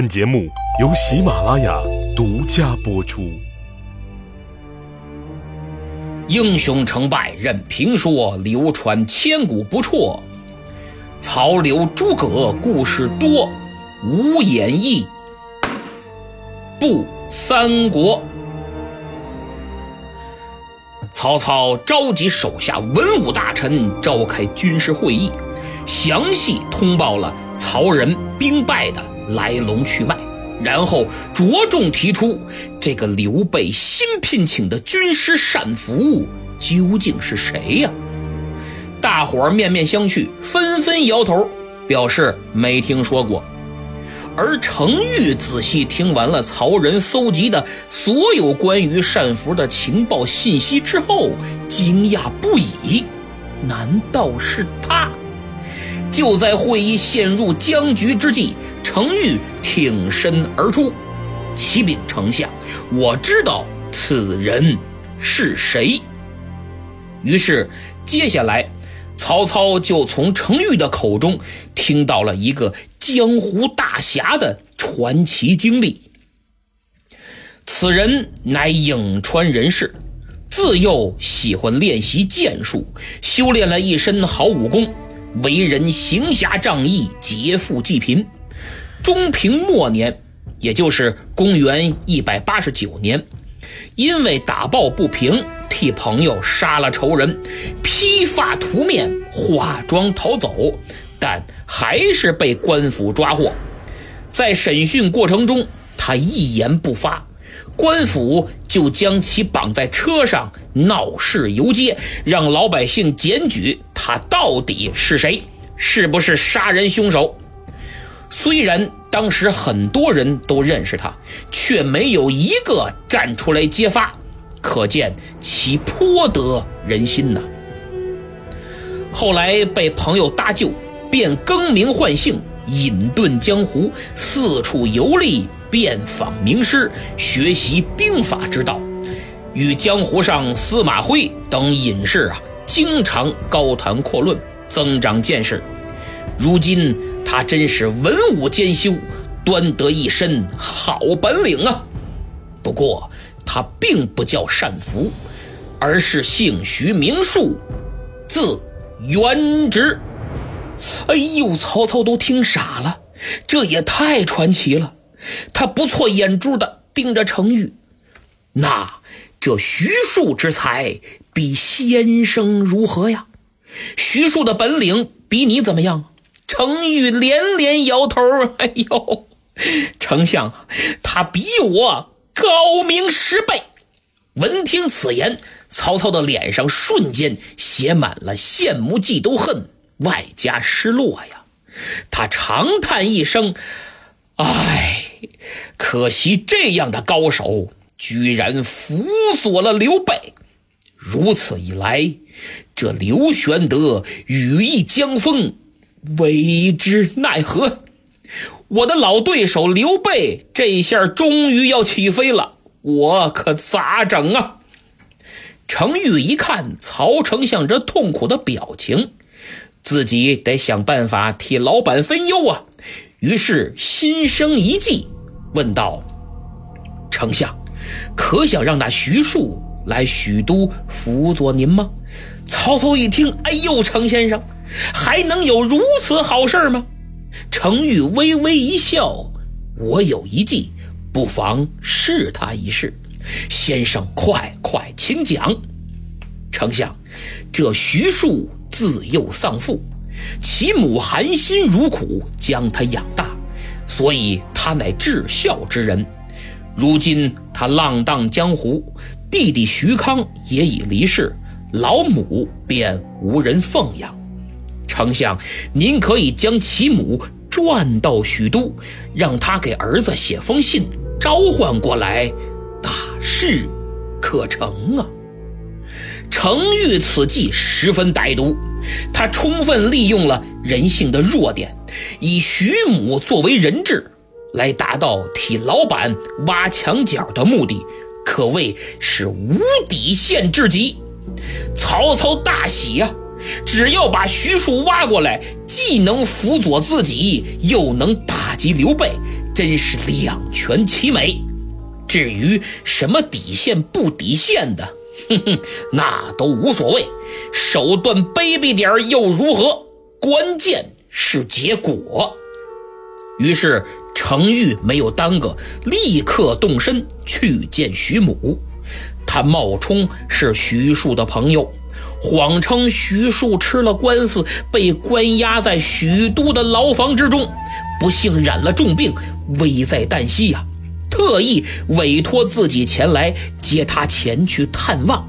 本节目由喜马拉雅独家播出。英雄成败任评说，流传千古不辍。曹刘诸葛故事多，无演义不三国。曹操召集手下文武大臣召开军事会议，详细通报了曹仁兵败的。来龙去脉，然后着重提出这个刘备新聘请的军师单福究竟是谁呀？大伙儿面面相觑，纷纷摇头，表示没听说过。而程昱仔细听完了曹仁搜集的所有关于单福的情报信息之后，惊讶不已。难道是他？就在会议陷入僵局之际。程昱挺身而出，启禀丞相：“我知道此人是谁。”于是，接下来，曹操就从程昱的口中听到了一个江湖大侠的传奇经历。此人乃颍川人士，自幼喜欢练习剑术，修炼了一身好武功，为人行侠仗义，劫富济贫。中平末年，也就是公元一百八十九年，因为打抱不平，替朋友杀了仇人，披发涂面，化妆逃走，但还是被官府抓获。在审讯过程中，他一言不发，官府就将其绑在车上，闹市游街，让老百姓检举他到底是谁，是不是杀人凶手。虽然当时很多人都认识他，却没有一个站出来揭发，可见其颇得人心呐。后来被朋友搭救，便更名换姓，隐遁江湖，四处游历，遍访名师，学习兵法之道，与江湖上司马徽等隐士啊，经常高谈阔论，增长见识。如今。他真是文武兼修，端得一身好本领啊！不过他并不叫单福，而是姓徐名树，字元直。哎呦，曹操都听傻了，这也太传奇了。他不错眼珠的盯着程昱，那这徐庶之才比先生如何呀？徐庶的本领比你怎么样？程昱连连摇头，哎呦，丞相，他比我高明十倍。闻听此言，曹操的脸上瞬间写满了羡慕、嫉妒、恨，外加失落呀。他长叹一声：“唉，可惜这样的高手居然辅佐了刘备。如此一来，这刘玄德羽翼将丰。”为之奈何？我的老对手刘备这下终于要起飞了，我可咋整啊？程昱一看曹丞相这痛苦的表情，自己得想办法替老板分忧啊。于是心生一计，问道：“丞相，可想让那徐庶来许都辅佐您吗？”曹操一听，哎呦，程先生。还能有如此好事吗？程昱微微一笑：“我有一计，不妨试他一试。先生，快快请讲。”丞相，这徐庶自幼丧父，其母含辛茹苦将他养大，所以他乃至孝之人。如今他浪荡江湖，弟弟徐康也已离世，老母便无人奉养。丞相，您可以将其母转到许都，让他给儿子写封信，召唤过来，大事可成啊！程昱此计十分歹毒，他充分利用了人性的弱点，以徐母作为人质，来达到替老板挖墙脚的目的，可谓是无底线至极。曹操大喜呀！只要把徐庶挖过来，既能辅佐自己，又能打击刘备，真是两全其美。至于什么底线不底线的，哼哼，那都无所谓，手段卑鄙点又如何？关键是结果。于是程昱没有耽搁，立刻动身去见徐母。他冒充是徐庶的朋友，谎称徐庶吃了官司，被关押在许都的牢房之中，不幸染了重病，危在旦夕呀。特意委托自己前来接他前去探望。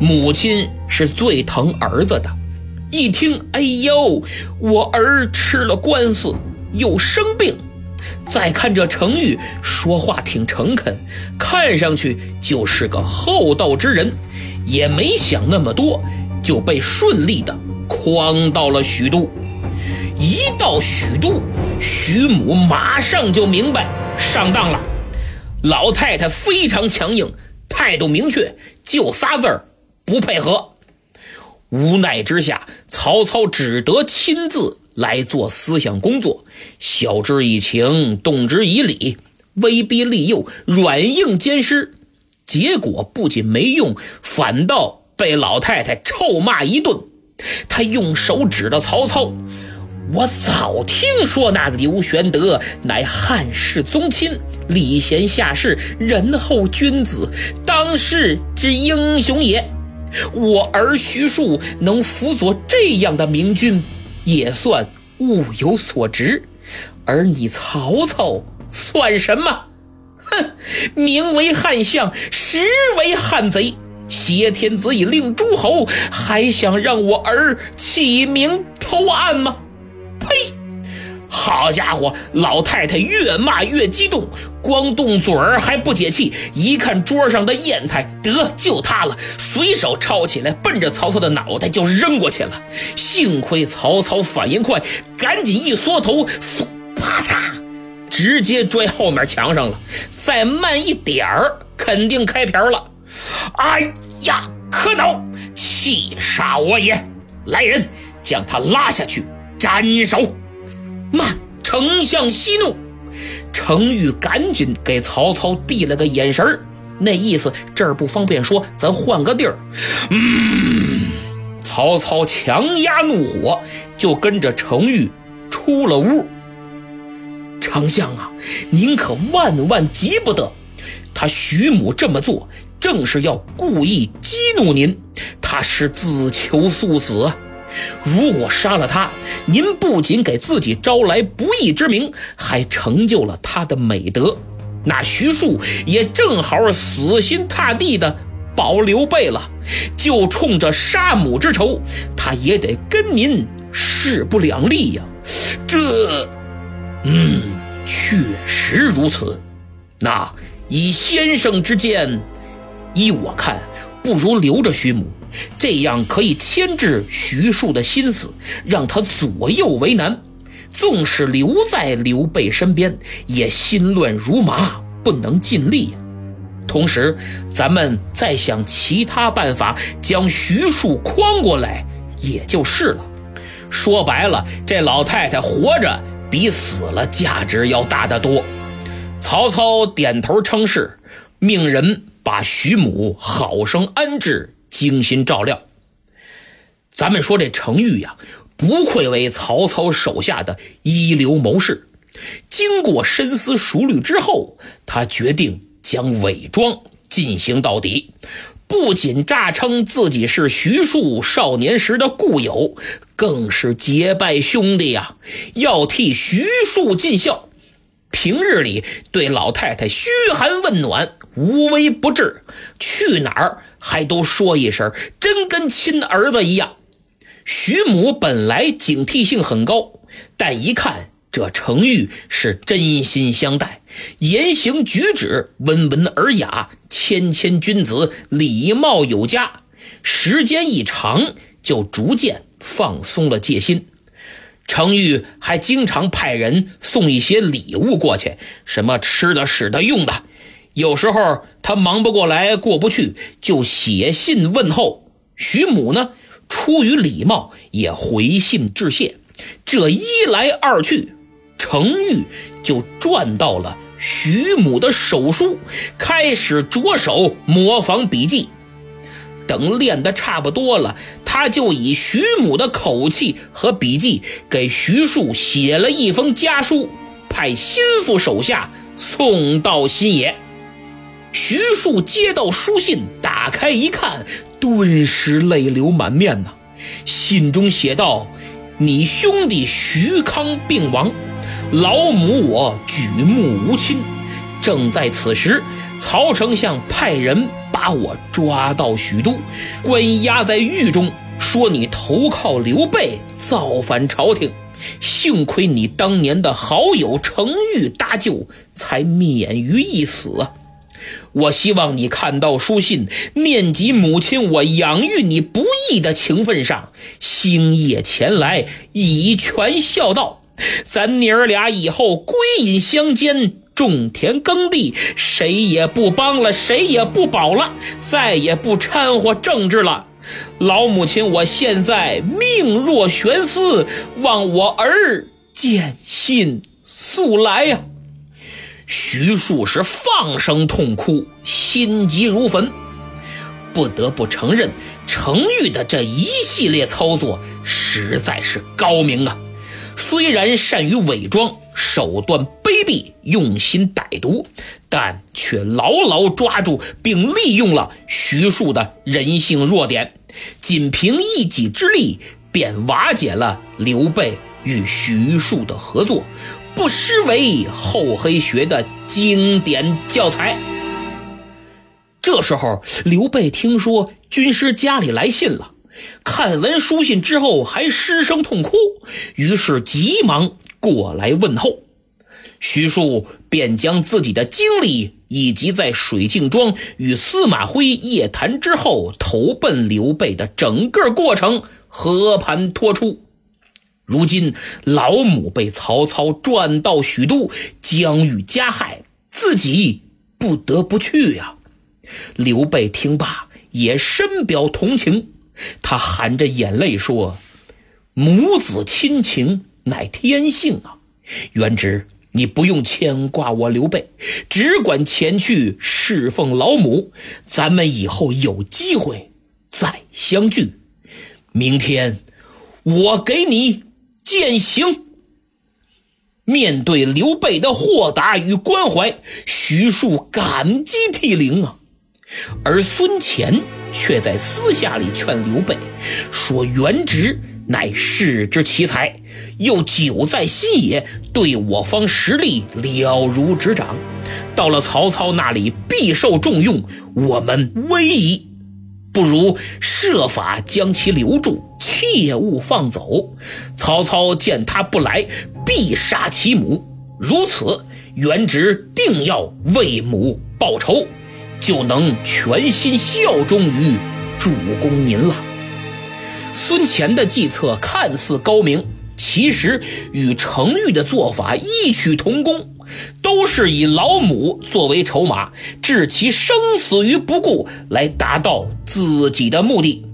母亲是最疼儿子的，一听，哎呦，我儿吃了官司又生病。再看这程昱说话挺诚恳，看上去就是个厚道之人，也没想那么多，就被顺利的诓到了许都。一到许都，徐母马上就明白上当了。老太太非常强硬，态度明确，就仨字儿：不配合。无奈之下，曹操只得亲自来做思想工作，晓之以情，动之以理，威逼利诱，软硬兼施。结果不仅没用，反倒被老太太臭骂一顿。他用手指着曹操。我早听说那刘玄德乃汉室宗亲，礼贤下士，仁厚君子，当世之英雄也。我儿徐庶能辅佐这样的明君，也算物有所值。而你曹操算什么？哼，名为汉相，实为汉贼。挟天子以令诸侯，还想让我儿起名投案吗？呸！好家伙，老太太越骂越激动，光动嘴儿还不解气。一看桌上的砚台，得就它了，随手抄起来，奔着曹操的脑袋就扔过去了。幸亏曹操反应快，赶紧一缩头，啪嚓，直接拽后面墙上了。再慢一点儿，肯定开瓢了。哎呀，可恼！气杀我也！来人，将他拉下去。斩首！慢！丞相息怒。程昱赶紧给曹操递了个眼神那意思这儿不方便说，咱换个地儿。嗯，曹操强压怒火，就跟着程昱出了屋。丞相啊，您可万万急不得！他徐母这么做，正是要故意激怒您，他是自求速死！如果杀了他，您不仅给自己招来不义之名，还成就了他的美德。那徐庶也正好死心塌地的保刘备了，就冲着杀母之仇，他也得跟您势不两立呀。这，嗯，确实如此。那以先生之见，依我看，不如留着徐母。这样可以牵制徐庶的心思，让他左右为难。纵使留在刘备身边，也心乱如麻，不能尽力。同时，咱们再想其他办法将徐庶诓过来，也就是了。说白了，这老太太活着比死了价值要大得多。曹操点头称是，命人把徐母好生安置。精心照料。咱们说这程昱呀，不愧为曹操手下的一流谋士。经过深思熟虑之后，他决定将伪装进行到底。不仅诈称自己是徐庶少年时的故友，更是结拜兄弟呀，要替徐庶尽孝。平日里对老太太嘘寒问暖，无微不至。去哪儿？还都说一声，真跟亲儿子一样。徐母本来警惕性很高，但一看这程昱是真心相待，言行举止温文尔雅，谦谦君子，礼貌有加。时间一长，就逐渐放松了戒心。程昱还经常派人送一些礼物过去，什么吃的、使的、用的。有时候他忙不过来，过不去，就写信问候。徐母呢，出于礼貌，也回信致谢。这一来二去，程昱就转到了徐母的手书，开始着手模仿笔记。等练得差不多了，他就以徐母的口气和笔记给徐庶写了一封家书，派心腹手下送到新野。徐庶接到书信，打开一看，顿时泪流满面呐。信中写道：“你兄弟徐康病亡，老母我举目无亲，正在此时，曹丞相派人。”把我抓到许都，关押在狱中，说你投靠刘备，造反朝廷。幸亏你当年的好友程昱搭救，才免于一死。我希望你看到书信，念及母亲我养育你不易的情分上，星夜前来以权孝道。咱娘儿俩以后归隐乡间。种田耕地，谁也不帮了，谁也不保了，再也不掺和政治了。老母亲，我现在命若悬丝，望我儿见信速来呀！徐庶是放声痛哭，心急如焚。不得不承认，程昱的这一系列操作实在是高明啊！虽然善于伪装。手段卑鄙，用心歹毒，但却牢牢抓住并利用了徐庶的人性弱点，仅凭一己之力便瓦解了刘备与徐庶的合作，不失为厚黑学的经典教材。这时候，刘备听说军师家里来信了，看完书信之后还失声痛哭，于是急忙。过来问候，徐庶便将自己的经历以及在水镜庄与司马徽夜谈之后投奔刘备的整个过程和盘托出。如今老母被曹操转到许都，将遇加害，自己不得不去呀。刘备听罢也深表同情，他含着眼泪说：“母子亲情。”乃天性啊，元直，你不用牵挂我刘备，只管前去侍奉老母，咱们以后有机会再相聚。明天我给你践行。面对刘备的豁达与关怀，徐庶感激涕零啊，而孙乾却在私下里劝刘备说：“元直。”乃世之奇才，又久在新野，对我方实力了如指掌。到了曹操那里，必受重用，我们危矣。不如设法将其留住，切勿放走。曹操见他不来，必杀其母。如此，元直定要为母报仇，就能全心效忠于主公您了。孙乾的计策看似高明，其实与程昱的做法异曲同工，都是以老母作为筹码，置其生死于不顾，来达到自己的目的。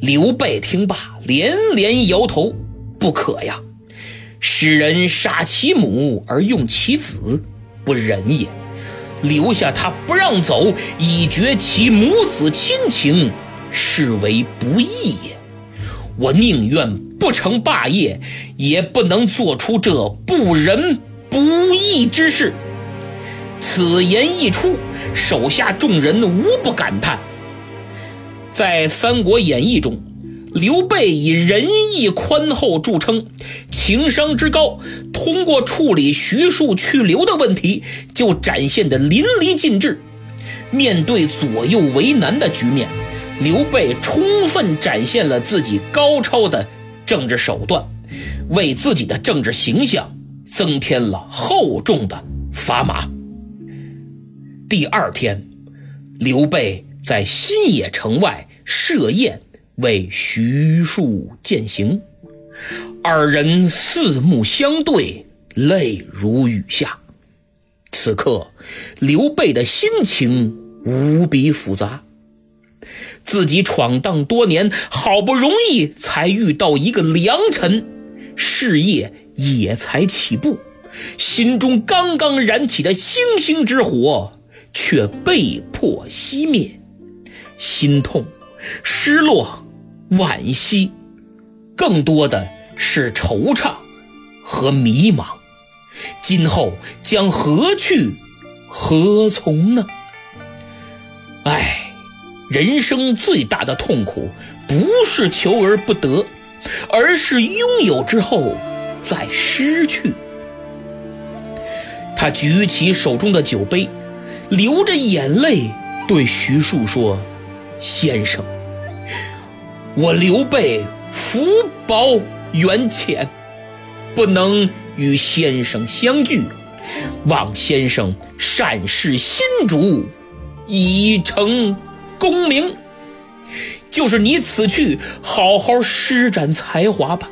刘备听罢，连连摇头：“不可呀！使人杀其母而用其子，不仁也；留下他不让走，以绝其母子亲情，是为不义也。”我宁愿不成霸业，也不能做出这不仁不义之事。此言一出，手下众人无不感叹。在《三国演义》中，刘备以仁义宽厚著称，情商之高，通过处理徐庶去留的问题，就展现得淋漓尽致。面对左右为难的局面。刘备充分展现了自己高超的政治手段，为自己的政治形象增添了厚重的砝码。第二天，刘备在新野城外设宴为徐庶践行，二人四目相对，泪如雨下。此刻，刘备的心情无比复杂。自己闯荡多年，好不容易才遇到一个良臣，事业也才起步，心中刚刚燃起的星星之火却被迫熄灭，心痛、失落、惋惜，更多的是惆怅和迷茫。今后将何去何从呢？唉，人生最大的痛苦不是求而不得，而是拥有之后再失去。他举起手中的酒杯，流着眼泪对徐庶说：“先生，我刘备福薄缘浅，不能与先生相聚，望先生善事新主，以成功名。就是你此去，好好施展才华吧，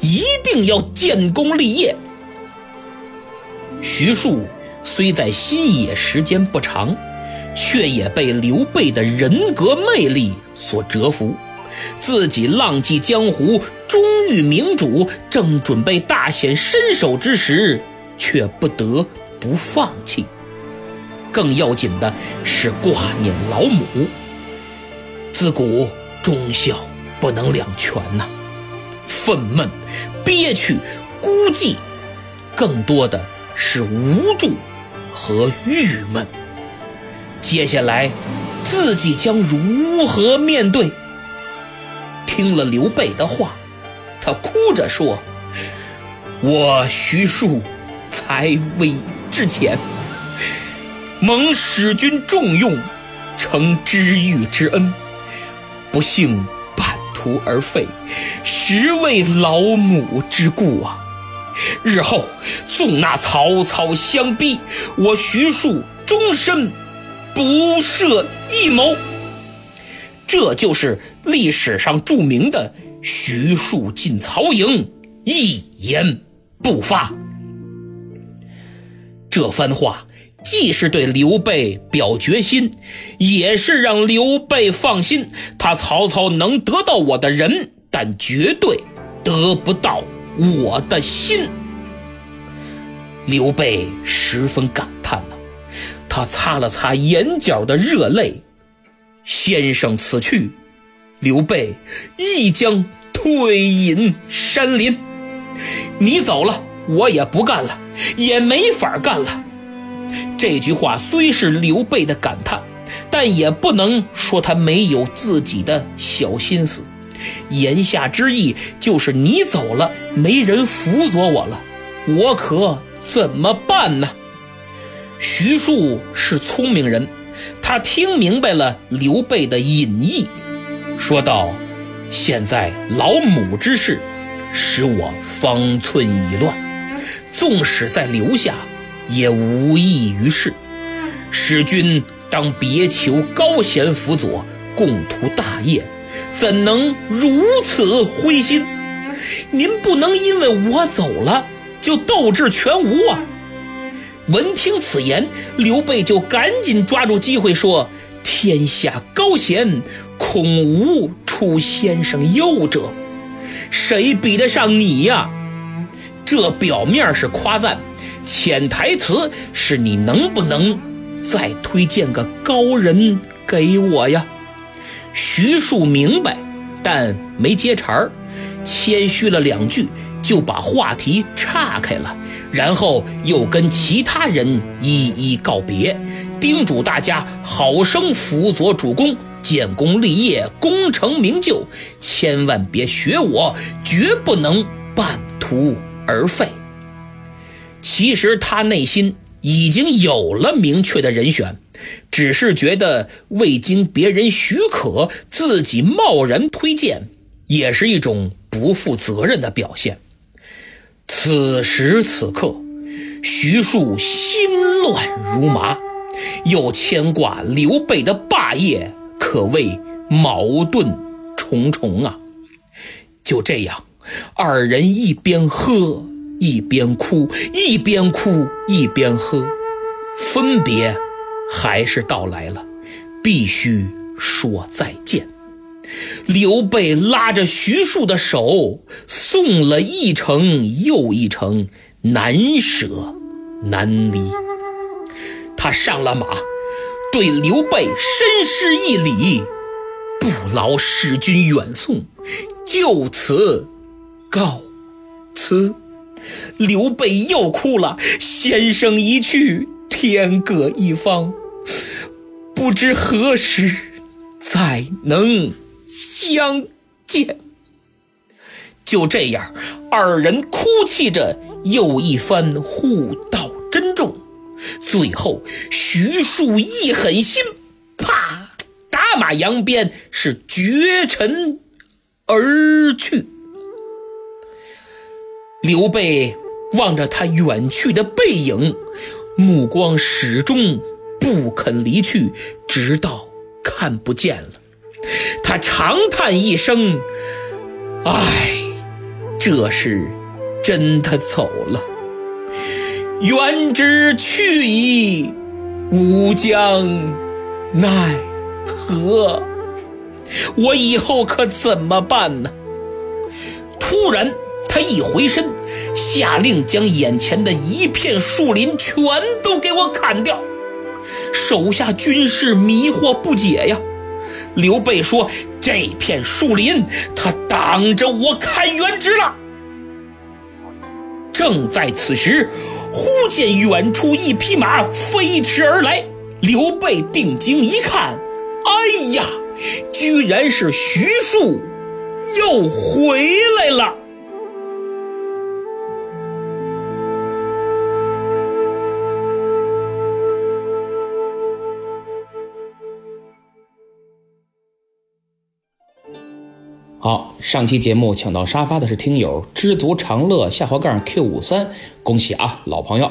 一定要建功立业。”徐庶虽在新野时间不长，却也被刘备的人格魅力所折服。自己浪迹江湖，终遇明主，正准备大显身手之时，却不得不放弃。更要紧的是挂念老母，自古忠孝不能两全呐。愤懑、憋屈、孤寂，更多的。是无助和郁闷。接下来，自己将如何面对？听了刘备的话，他哭着说：“我徐庶才微之浅，蒙使君重用，承知遇之恩，不幸半途而废，实为老母之故啊！”日后纵那曹操相逼，我徐庶终身不设一谋。这就是历史上著名的徐庶进曹营，一言不发。这番话既是对刘备表决心，也是让刘备放心，他曹操能得到我的人，但绝对得不到。我的心，刘备十分感叹呐，他擦了擦眼角的热泪。先生此去，刘备亦将退隐山林。你走了，我也不干了，也没法干了。这句话虽是刘备的感叹，但也不能说他没有自己的小心思。言下之意就是你走了，没人辅佐我了，我可怎么办呢？徐庶是聪明人，他听明白了刘备的隐意，说道：“现在老母之事，使我方寸已乱，纵使再留下，也无益于事。使君当别求高贤辅佐，共图大业。”怎能如此灰心？您不能因为我走了就斗志全无啊！闻听此言，刘备就赶紧抓住机会说：“天下高贤，空无出先生右者，谁比得上你呀？”这表面是夸赞，潜台词是你能不能再推荐个高人给我呀？徐庶明白，但没接茬儿，谦虚了两句，就把话题岔开了。然后又跟其他人一一告别，叮嘱大家好生辅佐主公，建功立业，功成名就，千万别学我，绝不能半途而废。其实他内心已经有了明确的人选。只是觉得未经别人许可，自己贸然推荐，也是一种不负责任的表现。此时此刻，徐庶心乱如麻，又牵挂刘备的霸业，可谓矛盾重重啊！就这样，二人一边喝一边哭，一边哭一边喝，分别。还是到来了，必须说再见。刘备拉着徐庶的手，送了一程又一程，难舍难离。他上了马，对刘备深施一礼，不劳使君远送，就此告辞。刘备又哭了，先生一去，天各一方，不知何时再能相见。就这样，二人哭泣着，又一番互道珍重。最后，徐庶一狠心，啪，打马扬鞭，是绝尘而去。刘备望着他远去的背影，目光始终不肯离去，直到看不见了。他长叹一声：“唉。”这是真的走了，愿之去矣，吾将奈何？我以后可怎么办呢？突然，他一回身，下令将眼前的一片树林全都给我砍掉。手下军士迷惑不解呀。刘备说。这片树林，他挡着我砍原直了。正在此时，忽见远处一匹马飞驰而来。刘备定睛一看，哎呀，居然是徐庶，又回来了。好，上期节目抢到沙发的是听友知足常乐下滑杠 Q 五三，恭喜啊，老朋友。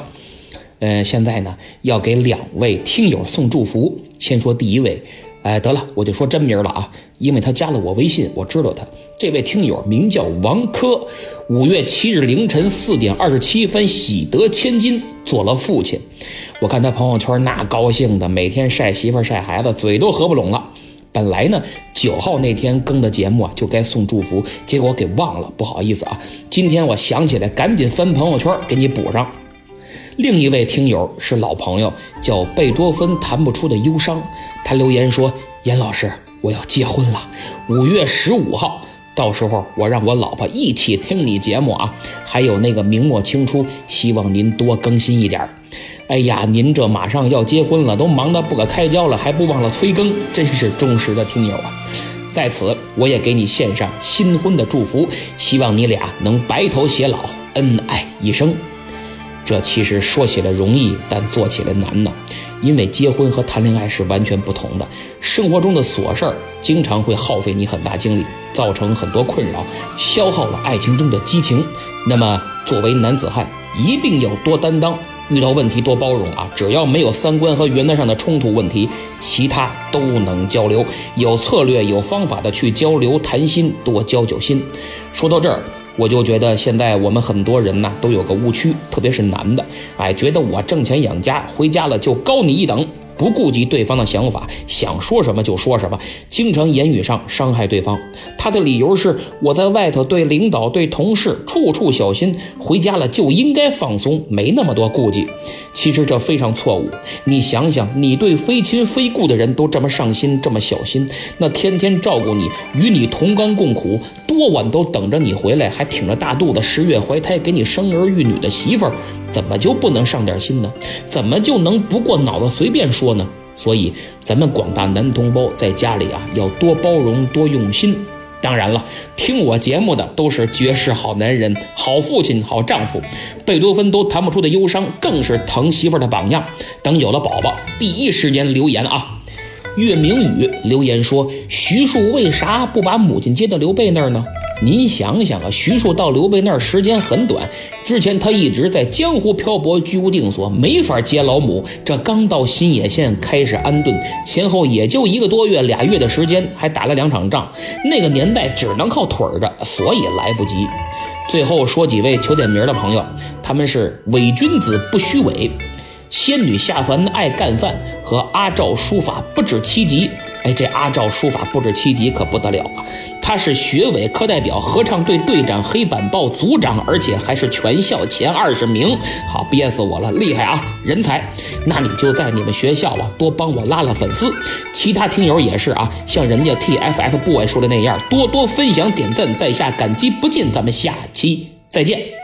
呃，现在呢要给两位听友送祝福。先说第一位，哎，得了，我就说真名了啊，因为他加了我微信，我知道他。这位听友名叫王珂，五月七日凌晨四点二十七分喜得千金，做了父亲。我看他朋友圈那高兴的，每天晒媳妇晒孩子，嘴都合不拢了。本来呢，九号那天更的节目啊，就该送祝福，结果给忘了，不好意思啊。今天我想起来，赶紧翻朋友圈给你补上。另一位听友是老朋友，叫贝多芬弹不出的忧伤，他留言说：“严老师，我要结婚了，五月十五号，到时候我让我老婆一起听你节目啊。还有那个明末清初，希望您多更新一点儿。”哎呀，您这马上要结婚了，都忙得不可开交了，还不忘了催更，真是忠实的听友啊！在此，我也给你献上新婚的祝福，希望你俩能白头偕老，恩爱一生。这其实说起来容易，但做起来难呢，因为结婚和谈恋爱是完全不同的，生活中的琐事儿经常会耗费你很大精力，造成很多困扰，消耗了爱情中的激情。那么，作为男子汉，一定要多担当。遇到问题多包容啊，只要没有三观和原则上的冲突问题，其他都能交流。有策略、有方法的去交流谈心，多交交心。说到这儿，我就觉得现在我们很多人呢都有个误区，特别是男的，哎，觉得我挣钱养家，回家了就高你一等。不顾及对方的想法，想说什么就说什么，经常言语上伤害对方。他的理由是我在外头对领导、对同事处处小心，回家了就应该放松，没那么多顾忌。其实这非常错误。你想想，你对非亲非故的人都这么上心、这么小心，那天天照顾你、与你同甘共苦、多晚都等着你回来，还挺着大肚子十月怀胎给你生儿育女的媳妇儿。怎么就不能上点心呢？怎么就能不过脑子随便说呢？所以，咱们广大男同胞在家里啊，要多包容、多用心。当然了，听我节目的都是绝世好男人、好父亲、好丈夫。贝多芬都弹不出的忧伤，更是疼媳妇儿的榜样。等有了宝宝，第一时间留言啊！岳明宇留言说：“徐庶为啥不把母亲接到刘备那儿呢？”您想想啊，徐庶到刘备那儿时间很短，之前他一直在江湖漂泊，居无定所，没法接老母。这刚到新野县开始安顿，前后也就一个多月、俩月的时间，还打了两场仗。那个年代只能靠腿儿着，所以来不及。最后说几位求点名的朋友，他们是伪君子不虚伪，仙女下凡爱干饭和阿赵书法不止七级。哎，这阿赵书法不止七级可不得了啊！他是学委课代表、合唱队队长、黑板报组长，而且还是全校前二十名。好，憋死我了，厉害啊，人才！那你就在你们学校啊，多帮我拉拉粉丝。其他听友也是啊，像人家 TFF boy 说的那样，多多分享点赞，在下感激不尽。咱们下期再见。